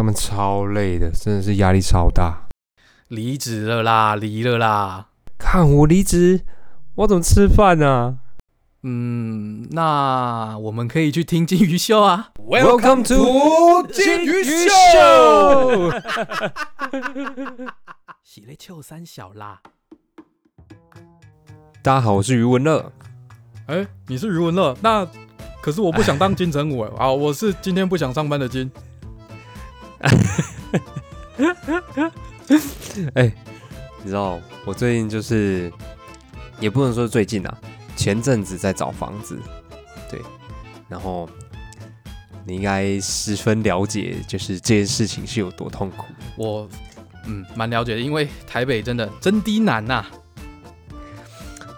上班超累的，真的是压力超大。离职了啦，离了啦。看我离职，我怎么吃饭呢、嗯，那我们可以去听金鱼秀啊。Welcome to 金鱼秀。喜泪秋三小啦。大家好，我是余文乐。哎、你是余文乐，那可是我不想当金城武哎。啊，我是今天不想上班的金。哎、你知道我最近就是，也不能说最近啊，前阵子在找房子，对，然后你应该十分了解，就是这件事情是有多痛苦。我嗯蛮了解的，因为台北真的真低难呐、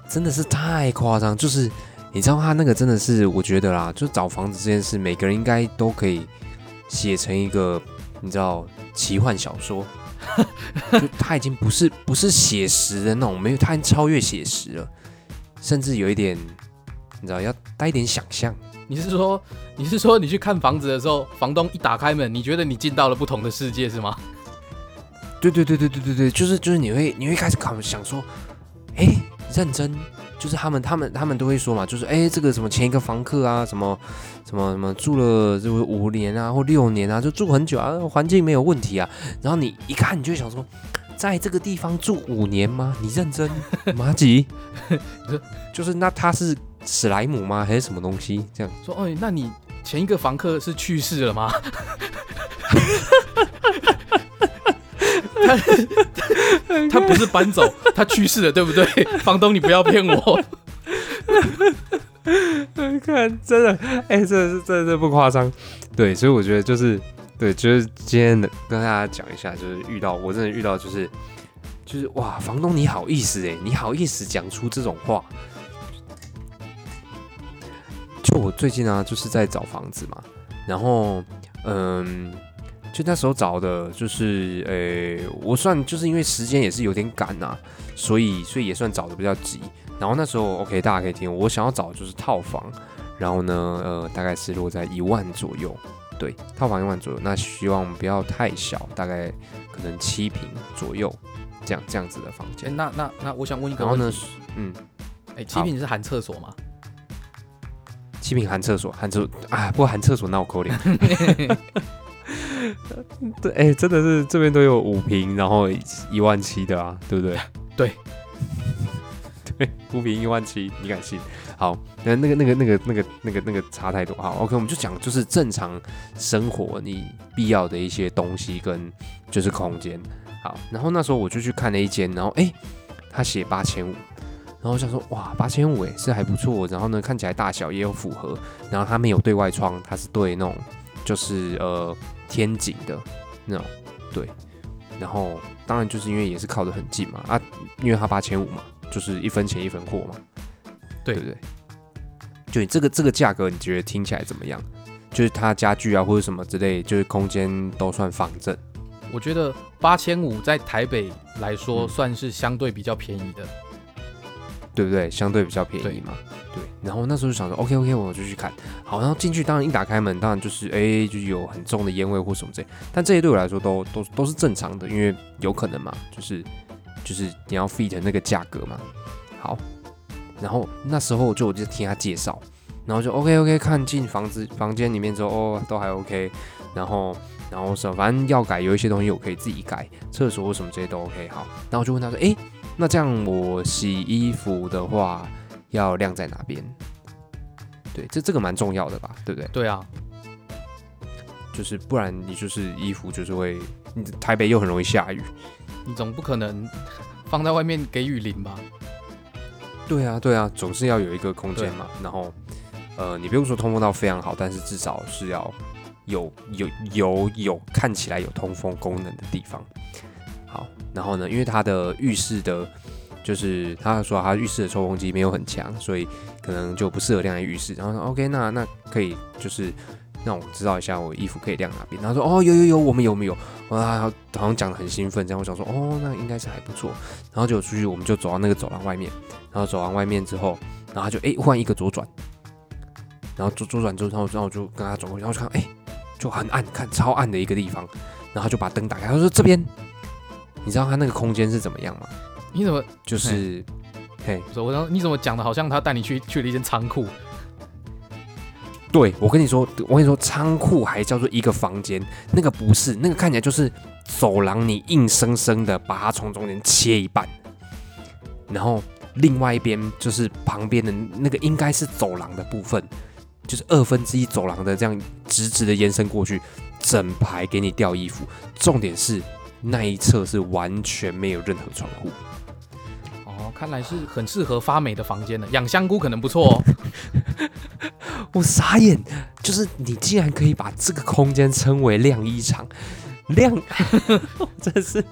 真的是太夸张，就是你知道他那个真的是，我觉得啦，就找房子这件事，每个人应该都可以写成一个，你知道奇幻小说，就他已经不是不是写实的那种，没有，它已经超越写实了，甚至有一点，你知道要带一点想象。你是说你是说你去看房子的时候，房东一打开门，你觉得你进到了不同的世界是吗？对对对对对对对，就是就是你会你会开始考想说，哎，认真，就是他们他们他们都会说嘛，就是哎这个什么前一个房客啊，什么什么什么住了就是五年啊或六年啊，就住很久啊，环境没有问题啊，然后你一看你就想说，在这个地方住五年吗？你认真？马吉，就是那他是史莱姆吗？还是什么东西？这样说，哎，那你前一个房客是去世了吗？他 他不是搬走，他去世了，对不对？房东，你不要骗我。看，真的，哎、真的是真的是不夸张。对，所以我觉得就是，对，就是今天的跟大家讲一下，就是遇到我真的遇到就是就是哇，房东你好意思哎，你好意思讲出这种话。就我最近啊，就是在找房子嘛，然后嗯，就那时候找的，就是呃，我算就是因为时间也是有点赶呐、所以所以也算找的比较急。然后那时候 OK，大家可以听，我想要找的就是套房，然后呢，呃，大概是落在一万左右，对，套房一万左右，那希望不要太小，大概可能七平左右，这样这样子的房哎，间。那那那，我想问一个然后呢，，嗯，哎，七平是含厕所吗？七平含厕所，含厕啊，不过含厕所那我扣脸。对，哎、真的是这边都有五平，然后一万七的啊，对不对？对，对，五平一万七，你敢信？好，那那个那个那个那个那个那个差太多。好，OK，我们就讲就是正常生活你必要的一些东西跟就是空间。好，然后那时候我就去看了一间，然后哎、他写八千五。然后我想说，哇，八千五哎，是还不错。然后呢，看起来大小也有符合。然后它没有对外窗，它是对那种就是呃天井的那种对。然后当然就是因为也是靠得很近嘛啊，因为它八千五嘛，就是一分钱一分货嘛，对对不对？就你这个这个价格，你觉得听起来怎么样？就是它家具啊或者什么之类，就是空间都算方正。我觉得八千五在台北来说嗯算是相对比较便宜的。对不对？相对比较便宜嘛。对，然后那时候就想说，OK OK，我就去看。好，然后进去，当然一打开门，当然就是哎，就有很重的烟味或什么之类。但这些对我来说都都都是正常的，因为有可能嘛，就是就是你要 fit 那个价格嘛。好，然后那时候就我就听他介绍，然后就 OK OK，看进房子房间里面之后，哦，都还 OK。然后然后什么，反正要改有一些东西我可以自己改，厕所或什么这些都 OK。好，然后我就问他说，哎。那这样我洗衣服的话要晾在哪边？对，这这个蛮重要的吧，对不对？对啊，就是不然你就是衣服就是会，你台北又很容易下雨。你总不可能放在外面给雨淋吧？对啊，对啊，总是要有一个空间嘛。然后，呃，你不用说通风到非常好，但是至少是要有有有有看起来有通风功能的地方。好，然后呢，因为他的浴室的，就是他说他浴室的抽风机没有很强，所以可能就不适合晾在浴室。然后说 OK，那那可以就是让我知道一下我衣服可以晾哪边。然后说哦有有有，我们有没有？哇，好像讲的很兴奋，这样我想说哦那应该是还不错。然后就出去，我们就走到那个走廊外面，然后走完外面之后，然后他就哎换一个左转，然后左左转之后，然后然后我就跟他转过去，然后就看哎就很暗，看超暗的一个地方，然后就把灯打开，他说这边，你知道他那个空间是怎么样吗？你怎么就是，嘿，说？我刚你怎么讲的？好像他带你去去了一间仓库。对我跟你说，我跟你说，仓库还叫做一个房间，那个不是，那个看起来就是走廊，你硬生生的把它从中间切一半，然后另外一边就是旁边的那个应该是走廊的部分，就是二分之一走廊的这样直直的延伸过去，整排给你吊衣服，重点是那一侧是完全没有任何窗户。哦，看来是很适合发霉的房间呢。养香菇可能不错哦。我傻眼，就是你竟然可以把这个空间称为晾衣场，晾，真是，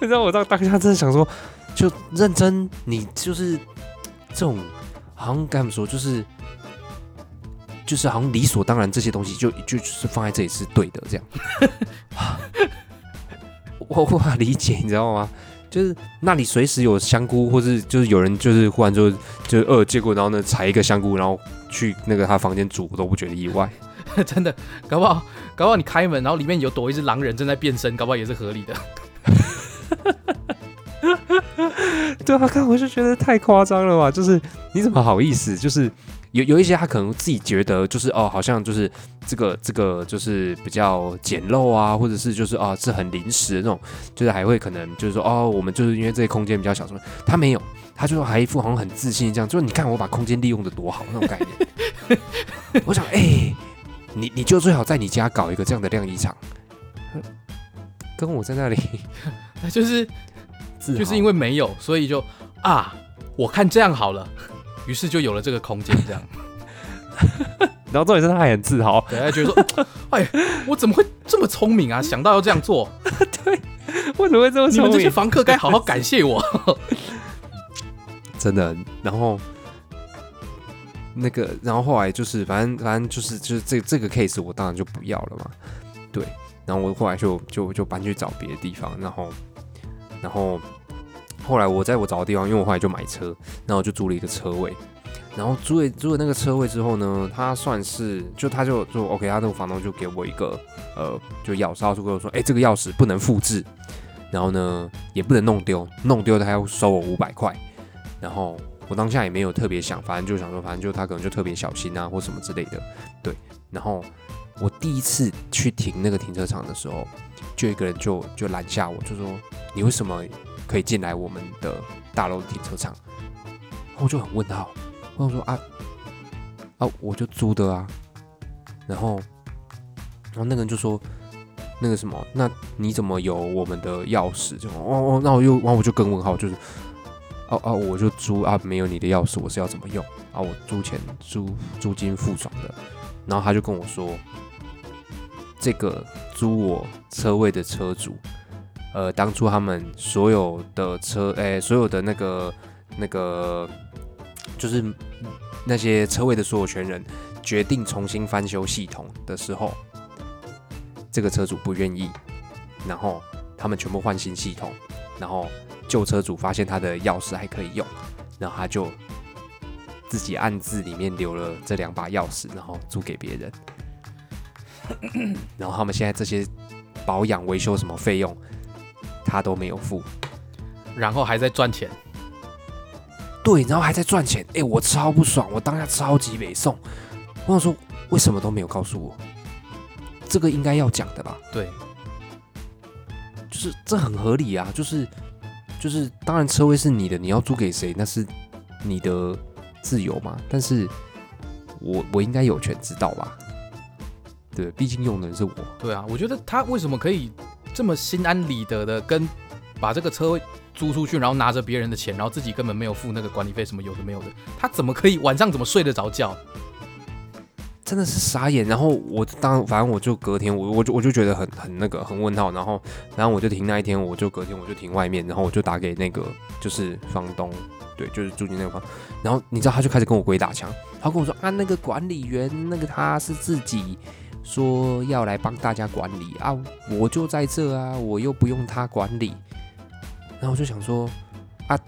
你知道我到当下真的想说，就认真，你就是这种，好像该怎么说，就是就是好像理所当然这些东西就就就是放在这里是对的，这样，我无法理解，你知道吗？就是那里随时有香菇，或是就是有人就是忽然就就是饿，结果然后呢采一个香菇，然后去那个他房间煮，我都不觉得意外。真的，搞不好，搞不好你开门，然后里面有躲一只狼人正在变身，搞不好也是合理的。对啊，看我就觉得太夸张了吧？就是你怎么好意思？就是有有一些他可能自己觉得就是哦，好像就是这个这个就是比较简陋啊，或者是就是啊是很临时的那种，就是还会可能就是说哦，我们就是因为这些空间比较小什么，他没有，他就还一副好像很自信这样，就是你看我把空间利用的多好那种概念。我想哎、你你就最好在你家搞一个这样的晾衣场，跟我在那里 就是就是因为没有，所以就啊，我看这样好了，于是就有了这个空间，这样。然后重点是他还很自豪，对，他觉得说，哎，我怎么会这么聪明啊？想到要这样做，对为什么会这么你聪明？们这些房客该好好感谢我。真的，然后那个，然后后来就是，反正反正就是就是这这个 case 我当然就不要了嘛，对，然后我后来就就就搬去找别的地方，然后然后后来我在我找的地方，因为我后来就买车，然后就租了一个车位，然后租了租了那个车位之后呢，他算是就他就就 OK，他那个房东就给我一个呃就钥匙，他就跟我说，哎、这个钥匙不能复制，然后呢也不能弄丢，弄丢他要收我五百块。然后我当下也没有特别想，反正就想说，反正就他可能就特别小心啊，或什么之类的，对。然后我第一次去停那个停车场的时候，就一个人就就拦下我，就说你为什么可以进来我们的大楼停车场？我就很问号，我想说啊啊，我就租的啊。然后然后那个人就说。那个什么，那你怎么有我们的钥匙？就哦哦，那我又，然后我就更问号，就是哦哦，我就租啊，没有你的钥匙，我是要怎么用啊？我租钱租租金付爽的，然后他就跟我说，这个租我车位的车主，呃，当初他们所有的车，诶、所有的那个那个，就是那些车位的所有权人决定重新翻修系统的时候，这个车主不愿意，然后他们全部换新系统，然后。旧车主发现他的钥匙还可以用，然后他就自己暗自里面留了这两把钥匙，然后租给别人。然后他们现在这些保养维修什么费用，他都没有付。然后还在赚钱，对，然后还在赚钱。哎，我超不爽，我当下超级北宋。我想说，为什么都没有告诉我？这个应该要讲的吧？对，就是这很合理啊，就是就是，当然车位是你的，你要租给谁那是你的自由嘛。但是我我应该有权知道吧？对，毕竟用的人是我。对啊，我觉得他为什么可以这么心安理得的跟把这个车位租出去，然后拿着别人的钱，然后自己根本没有付那个管理费，什么有的没有的，他怎么可以晚上怎么睡得着觉？真的是傻眼，然后我当反正我就隔天我我就我就觉得很很那个很问号，然后然后我就停那一天，我就隔天我就停外面，然后我就打给那个就是房东，对，就是住进那个房，然后你知道他就开始跟我鬼打墙，他跟我说啊那个管理员那个他是自己说要来帮大家管理啊，我就在这啊，我又不用他管理，然后我就想说啊，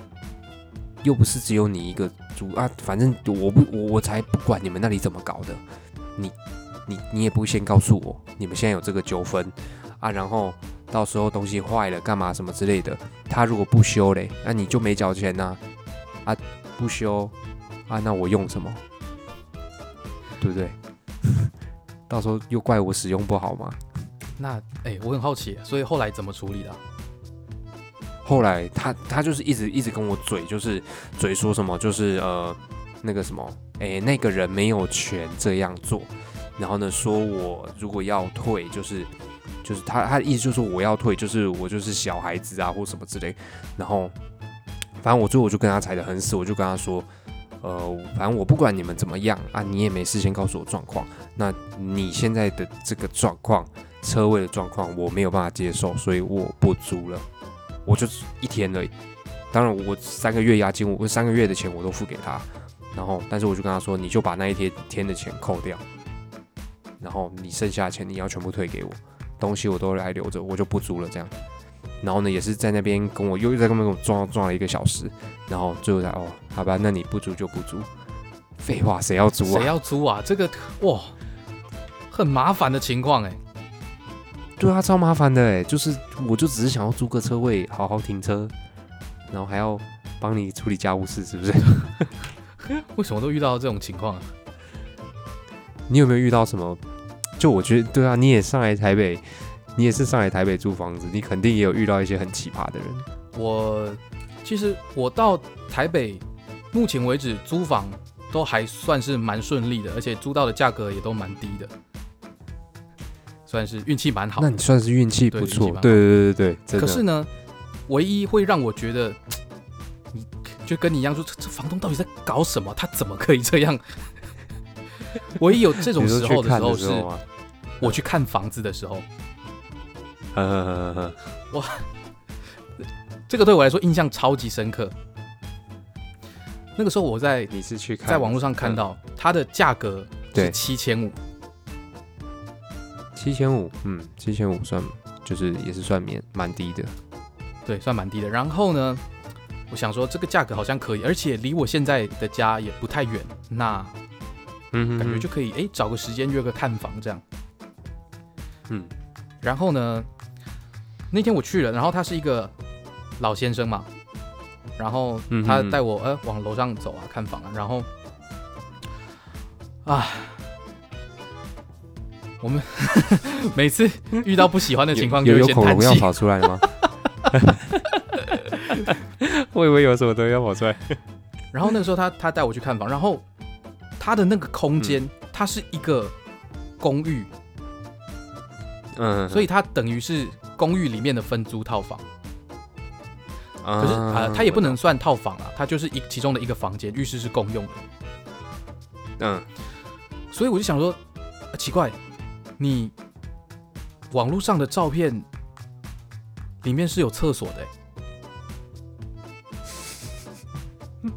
又不是只有你一个主啊，反正我不我我才不管你们那里怎么搞的。你你你也不先告诉我，你们现在有这个纠纷啊，然后到时候东西坏了干嘛什么之类的，他如果不修嘞，那你就没缴钱呐、啊，不修啊，那我用什么？对不对？到时候又怪我使用不好吗。那哎、我很好奇，所以后来怎么处理的啊、后来他他就是一直一直跟我嘴，就是嘴说什么，就是呃那个什么，诶，那个人没有权这样做。然后呢，说我如果要退，就是就是他他的意思就是说我要退，就是我就是小孩子啊或什么之类。然后反正我最后我就跟他踩得很死，我就跟他说，呃，反正我不管你们怎么样啊，你也没事先告诉我状况。那你现在的这个状况，车位的状况我没有办法接受，所以我不租了。我就一天而已。当然，我三个月押金，我三个月的钱我都付给他。然后，但是我就跟他说，你就把那一天天的钱扣掉，然后你剩下的钱你要全部退给我，东西我都来留着，我就不租了这样。然后呢，也是在那边跟我又又在那边跟我撞撞了一个小时，然后最后才哦，好吧，那你不租就不租。废话，谁要租啊谁啊？要租啊？这个哇，很麻烦的情况哎、对啊，超麻烦的哎，就是我就只是想要租个车位，好好停车，然后还要帮你处理家务事，是不是？为什么都遇到这种情况啊？你有没有遇到什么？就我觉得，对啊，你也上来台北，你也是上海台北租房子，你肯定也有遇到一些很奇葩的人。我其实我到台北，目前为止租房都还算是蛮顺利的，而且租到的价格也都蛮低的，算是运气蛮好那。你算是运气不错对运气蛮，好对对对对。可是呢，唯一会让我觉得，你就跟你一样说，这这房东到底在搞什么？他怎么可以这样？唯一有这种时候的时候是？我去看房子的时候，呵呵呵呵呵这个对我来说印象超级深刻。那个时候我在你是去看在网络上看到它的价格是对七千五，七千五，嗯，七千五算就是也是算免蛮低的。对，算蛮低的。然后呢，我想说这个价格好像可以，而且离我现在的家也不太远，那嗯感觉就可以哎找个时间约个看房这样。嗯然后呢，那天我去了，然后他是一个老先生嘛，然后他带我呃往楼上走啊看房啊，然后啊，我们 每次遇到不喜欢的情况 就有恐龙要跑出来吗？我以为有什么东西要跑出来。然后那个时候他他带我去看房，然后他的那个空间、嗯它是一个公寓，嗯，所以它等于是公寓里面的分租套房。可可是啊、它也不能算套房啊，它就是一其中的一个房间，浴室是共用的。嗯，所以我就想说，呃奇怪，你网络上的照片里面是有厕所的、欸，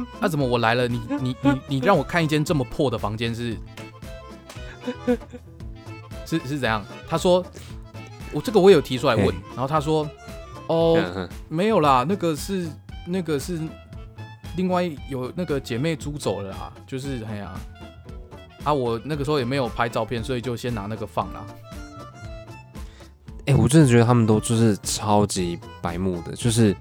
那、怎么我来了，你你你你让我看一间这么破的房间是是是怎样？他说我这个我有提出来问嘿，然后他说哦。嗯没有啦，那个是那个是另外有那个姐妹租走了啦，就是哎呀，啊我那个时候也没有拍照片，所以就先拿那个放啦。哎、我真的觉得他们都就是超级白目的，就是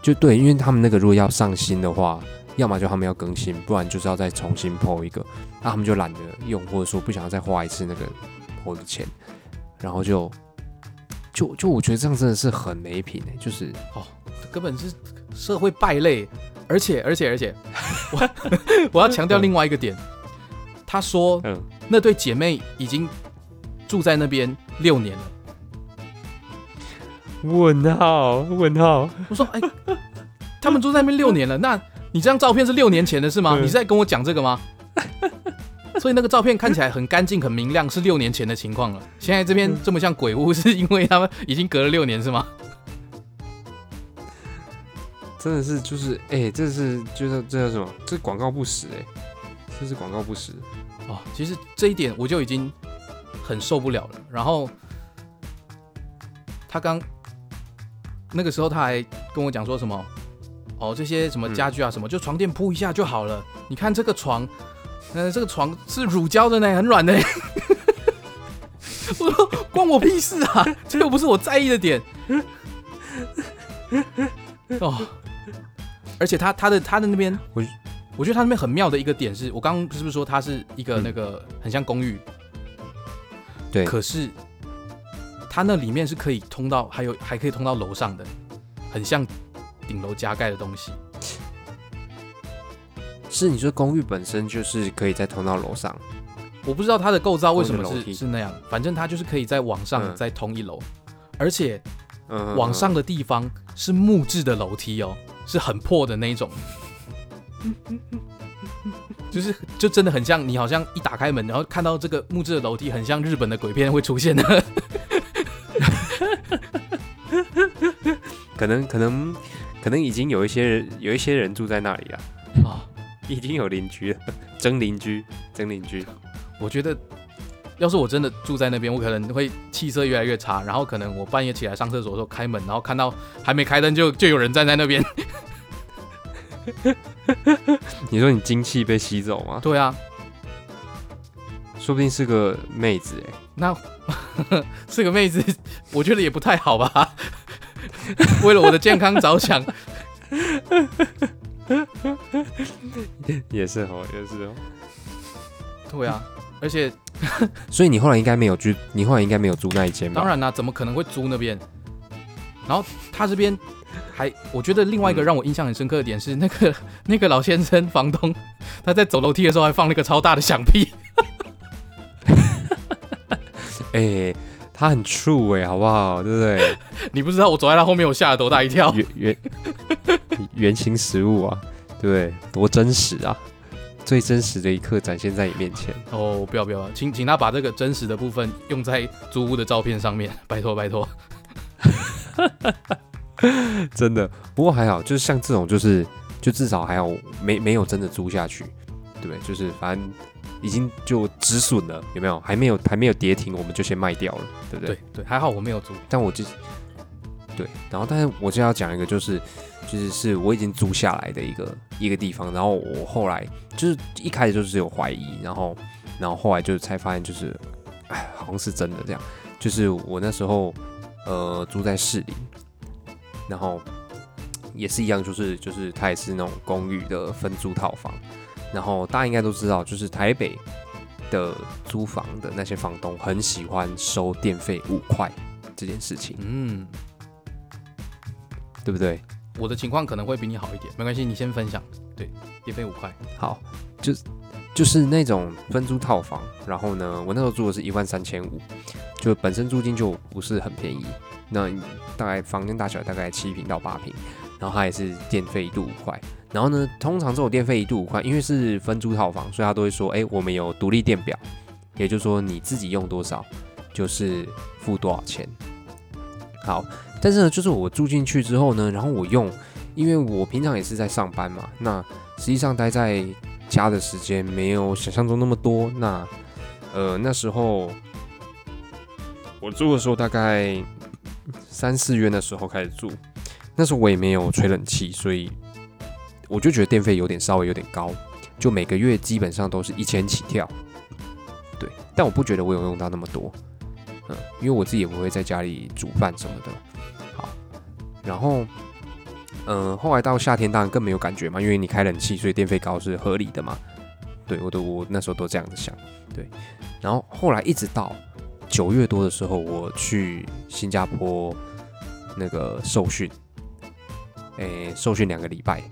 就对，因为他们那个如果要上新的话，要么就他们要更新，不然就是要再重新 PO 一个，那、他们就懒得用，或者说不想要再花一次那个 PO 的钱，然后就就就我觉得这样真的是很没品哎、就是哦根本是社会败类，而且而且而且，我 我要强调另外一个点，他说嗯那对姐妹已经住在那边六年了。问号问号，我说哎，他们住在那边六年了，那你这张照片是六年前的是吗？嗯你是在跟我讲这个吗？所以那个照片看起来很干净、很明亮，是六年前的情况了。现在这边这么像鬼屋，是因为他们已经隔了六年是吗？真的是就是哎、这是就是这叫什么？这广告不实哎、这是广告不实。哦，其实这一点我就已经很受不了了。然后他刚那个时候他还跟我讲说什么，哦，这些什么家具啊什么，就床垫铺一下就好了。你看这个床，嗯，这个床是乳胶的呢，很软的。我说关我屁事啊，这又不是我在意的点。哦，而且他他的他的那边，我我觉得他那边很妙的一个点是，我刚刚是不是说它是一个那个很像公寓？对，可是它那里面是可以通到，还有还可以通到楼上的，很像顶楼加盖的东西。是你说公寓本身就是可以再通到楼上？我不知道它的构造为什么是是那样，反正它就是可以在往上再通一楼，而且往上的地方是木质的楼梯哦，是很破的那种。就是就真的很像你，好像一打开门，然后看到这个木质的楼梯，很像日本的鬼片会出现的。可能可能可能已经有一些人有一些人住在那里了啊，已经有邻居了，真邻居，真邻居。我觉得，要是我真的住在那边，我可能会气色越来越差，然后可能我半夜起来上厕所的时候开门，然后看到还没开灯就就有人站在那边。你说你精气被吸走吗？对啊，说不定是个妹子哎。那 是个妹子，我觉得也不太好吧。为了我的健康着想，也是哦，也是哦。对啊，而且，所以你后来应该没有住，你后来应该没有租那一间吧？当然啦，怎么可能会租那边？然后他这边。还，我觉得另外一个让我印象很深刻的点是，那个 那个老先生房东，他在走楼梯的时候还放了一个超大的响屁。哎，他很 true 哎，好不好？对不对？你不知道我走在他后面，我吓了多大一跳。原原 原型实物啊，对不对？多真实啊！最真实的一刻展现在你面前。哦，不要不要，请请他把这个真实的部分用在租屋的照片上面，拜 托拜托。真的，不过还好，就是像这种，就是就至少还好没没有真的租下去，对不对？就是反正已经就止损了，有没有？还没有还没有跌停，我们就先卖掉了，对不对？对对，还好我没有租，但我就对，然后但是我就要讲一个，就是就是是我已经租下来的一个一个地方，然后我后来就是一开始就是有怀疑，然后然后后来就才发现，就是哎，好像是真的这样，就是我那时候呃住在市里。然后也是一样，就是就是它也是那种公寓的分租套房。然后大家应该都知道，就是台北的租房的那些房东很喜欢收电费五块这件事情。嗯，对不对？我的情况可能会比你好一点，没关系，你先分享。对，电费五块。好，就就是那种分租套房。然后呢，我那时候住的是一万三千五，就本身租金就不是很便宜。那大概房间大小大概七平到八平，然后它也是电费一度五块。然后呢，通常这种电费一度五块，因为是分租套房，所以他都会说，哎，我们有独立电表，也就是说你自己用多少就是付多少钱。好，但是呢，就是我住进去之后呢，然后我用，因为我平常也是在上班嘛，那实际上待在家的时间没有想象中那么多。那呃那时候我住的时候大概。三四月的时候开始住，那时候我也没有吹冷气，所以我就觉得电费有点稍微有点高，就每个月基本上都是一千起跳。对，但我不觉得我有用到那么多，嗯，因为我自己也不会在家里煮饭什么的。好，然后，嗯，后来到夏天当然更没有感觉嘛，因为你开冷气，所以电费高是合理的嘛。对我都我那时候都这样子想，对，然后后来一直到。九月多的时候，我去新加坡那个受训，诶，受训两个礼拜，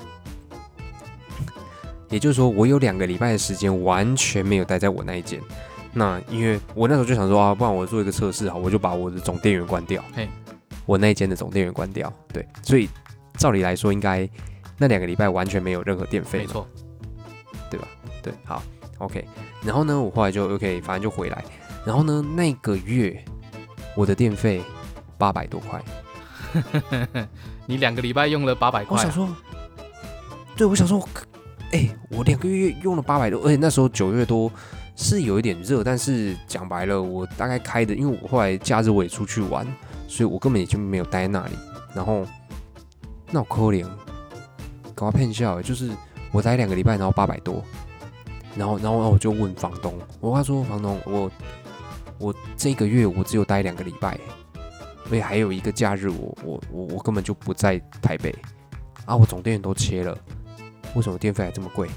也就是说，我有两个礼拜的时间完全没有待在我那一间。那因为我那时候就想说啊，不然我做一个测试好，我就把我的总电源关掉，嘿，我那一间的总电源关掉。对，所以照理来说，应该那两个礼拜完全没有任何电费，没错，对吧？对，好，OK。然后呢，我后来就 OK，反正就回来。然后呢？那个月我的电费八百多块，你两个礼拜用了八百块。我想说，对，我想说，哎，我两个月用了八百多，而且那时候九月多是有一点热，但是讲白了，我大概开的，因为我后来假日我也出去玩，所以我根本也就没有待在那里。然后那我可怜，搞骗笑，就是我待两个礼拜，然后八百多，然后然后然后我就问房东，我跟他说房东，我我这个月我只有待两个礼拜，所以还有一个假日我我我我根本就不在台北啊，我总电源都切了，为什么电费还这么贵？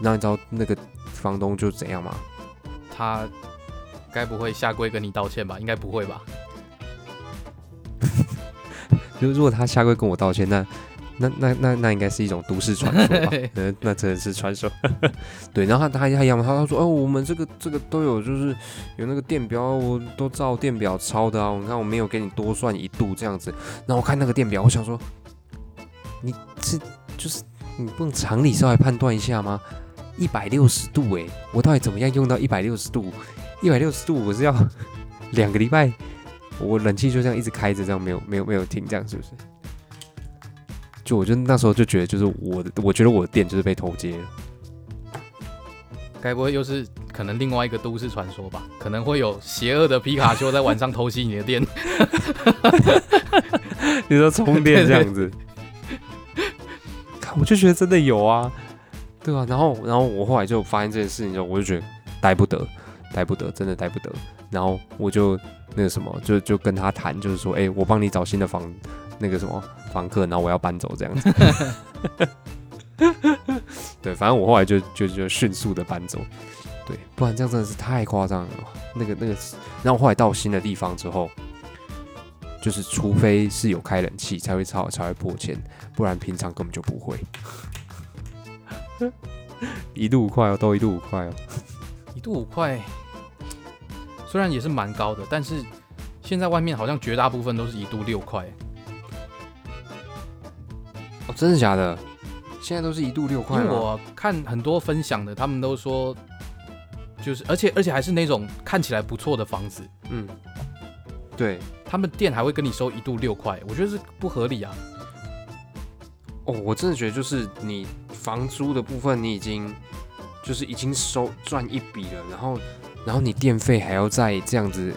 那你知道那个房东就怎样吗？他该不会下跪跟你道歉吧？应该不会吧？如如果他下跪跟我道歉，那那那那那应该是一种都市传说吧？那那真的是传说。对，然后他他他一样，他他说哦，我们这个这个都有，就是有那个电表，我都照电表抄的啊。你看我没有给你多算一度这样子。然后我看那个电表，我想说，你这就是你不能常理稍微判断一下吗？一百六十度诶，我到底怎么样用到一百六十度？一百六十度我是要 两个礼拜。我冷气就这样一直开着，这样没有没有没有停，这样是不是？就我就那时候就觉得，就是我的，我觉得我的店就是被偷接了。该不会又是可能另外一个都市传说吧？可能会有邪恶的皮卡丘在晚上偷袭你的店。你说充电这样子？看，我就觉得真的有啊，对啊。然后，然后我后来就发现这件事情之后，我就觉得待不得，待不得，真的待不得。然后我就那个什么，就就跟他谈，就是说，哎，我帮你找新的房，那个什么房客，然后我要搬走这样子。对，反正我后来就就就迅速的搬走。对，不然这样真的是太夸张了。那个那个，然后后来到新的地方之后，就是除非是有开冷气才会超才会破千，不然平常根本就不会。一度五块哦，都一度五块哦，一度五块。虽然也是蛮高的，但是现在外面好像绝大部分都是一度六块。哦，真的假的？现在都是一度六块。因为我看很多分享的，他们都说，就是而且而且还是那种看起来不错的房子。嗯，对他们店还会跟你收一度六块，我觉得是不合理啊。哦，我真的觉得就是你房租的部分，你已经就是已经收赚一笔了，然后。然后你电费还要再这样子，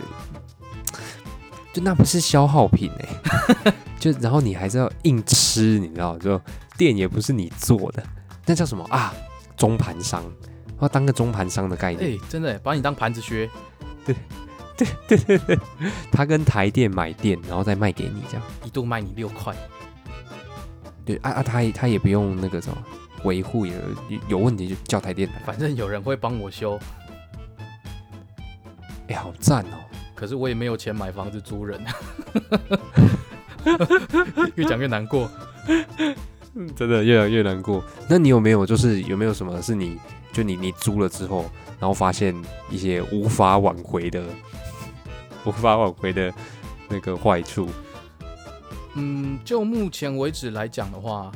就那不是消耗品哎，就然后你还是要硬吃，你知道？就店也不是你做的，那叫什么啊？中盘商，要当个中盘商的概念。哎，真的把你当盘子削。对对对对对，他跟台电买电，然后再卖给你，这样一度卖你六块。对啊啊，他他也不用那个什么维护，也有问题就叫台电，反正有人会帮我修。哎，好赞哦！可是我也没有钱买房子租人，越讲越难过，真的越来越难过。那你有没有就是有没有什么是你就你你租了之后，然后发现一些无法挽回的、无法挽回的那个坏处？嗯，就目前为止来讲的话，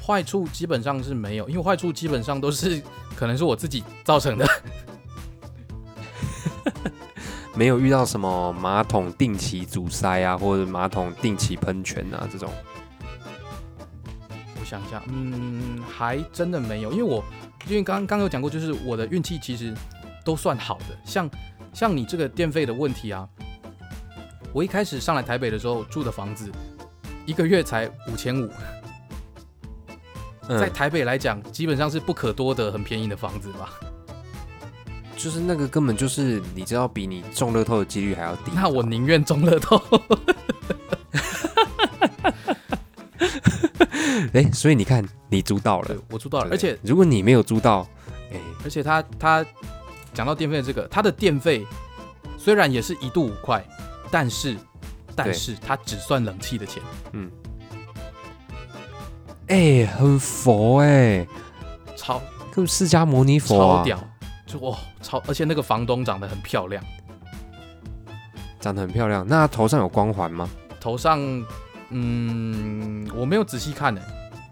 坏处基本上是没有，因为坏处基本上都是可能是我自己造成的。没有遇到什么马桶定期阻塞啊，或者马桶定期喷泉啊这种。我想一下，嗯，还真的没有，因为我因为刚刚有讲过，就是我的运气其实都算好的。像像你这个电费的问题啊，我一开始上来台北的时候住的房子，一个月才五千五，在台北来讲，基本上是不可多得、很便宜的房子吧。就是那个根本就是，你知道比你中乐透的几率还要低。那我宁愿中乐透。哎，所以你看，你租到了，我租到了。而且如果你没有租到，哎，而且他他讲到电费这个，他的电费虽然也是一度五块，但是但是他只算冷气的钱。嗯。哎，很佛哎，超跟释迦牟尼佛超屌。就哇，超！而且那个房东长得很漂亮，长得很漂亮。那头上有光环吗？头上，嗯，我没有仔细看呢。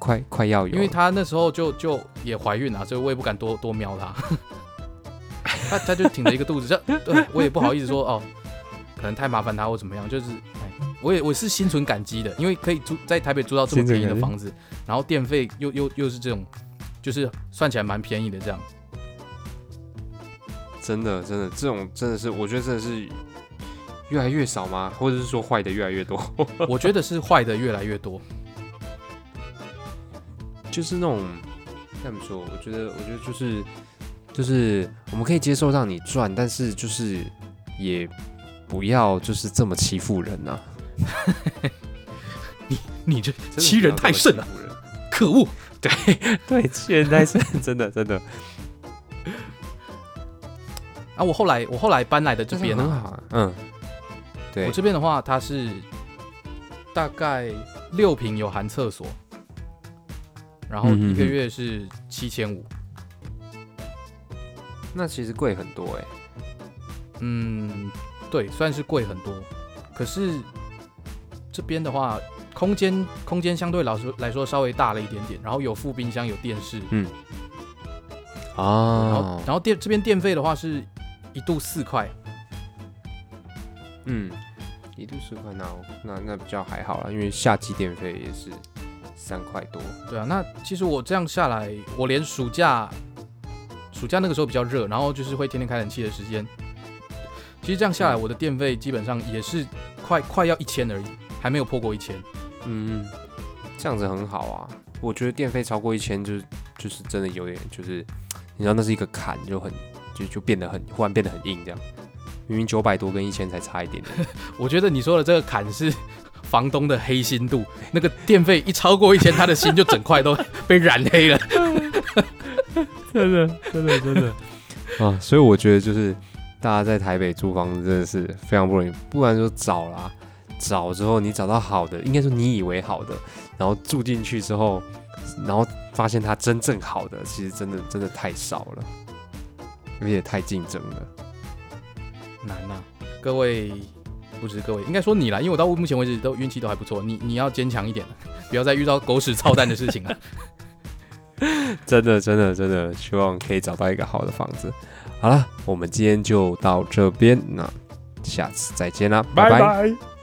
快快要有，因为她那时候就就也怀孕了，所以我也不敢多多瞄她。她她就挺着一个肚子，这对我也不好意思说哦，可能太麻烦她或怎么样。就是，哎，我也我是心存感激的，因为可以租在台北租到这么便宜的房子，然后电费又又又是这种，就是算起来蛮便宜的这样。真的，真的，这种真的是，我觉得真的是越来越少吗？或者是说坏的越来越多？我觉得是坏的越来越多。就是那种这么说，我觉得，我觉得就是就是我们可以接受让你赚，但是就是也不要就是这么欺负人呐、你你这欺人太甚了可恶！对对，欺人太甚，真的真的。啊，我后来我后来搬来的这边啊，很好啊，嗯，对。我，这边的话，它是大概六平有含厕所，然后嗯嗯嗯一个月是七千五。那其实贵很多哎、嗯，对，算是贵很多。可是这边的话，空间空间相对老说来说稍微大了一点点，然后有副冰箱，有电视，然后哦，然后电这边电费的话是一度四块，嗯，一度四块那那那比较还好啦，因为夏季电费也是三块多。对啊，那其实我这样下来，我连暑假暑假那个时候比较热，然后就是会天天开冷气的时间，其实这样下来，嗯我的电费基本上也是快快要一千而已，还没有破过一千。嗯，这样子很好啊。我觉得电费超过一千，就是就是真的有点就是，你知道那是一个坎，就很就就变得很忽然变得很硬这样。明明九百多跟一千才差一点点，我觉得你说的这个坎是 房东的黑心度，那个电费一超过一千，他的心就整块都 被染黑了。真的真的真的啊！所以我觉得就是大家在台北租房子真的是非常不容易，不然说找啦，找之后你找到好的，应该说你以为好的，然后住进去之后，然后发现它真正好的，其实真的真的太少了，而且太竞争了。难呐、各位，不止各位，应该说你啦，因为我到目前为止都运气都还不错，你你要坚强一点，不要再遇到狗屎操蛋的事情了。真的，真的，真的，希望可以找到一个好的房子。好了，我们今天就到这边，那下次再见啦，拜拜拜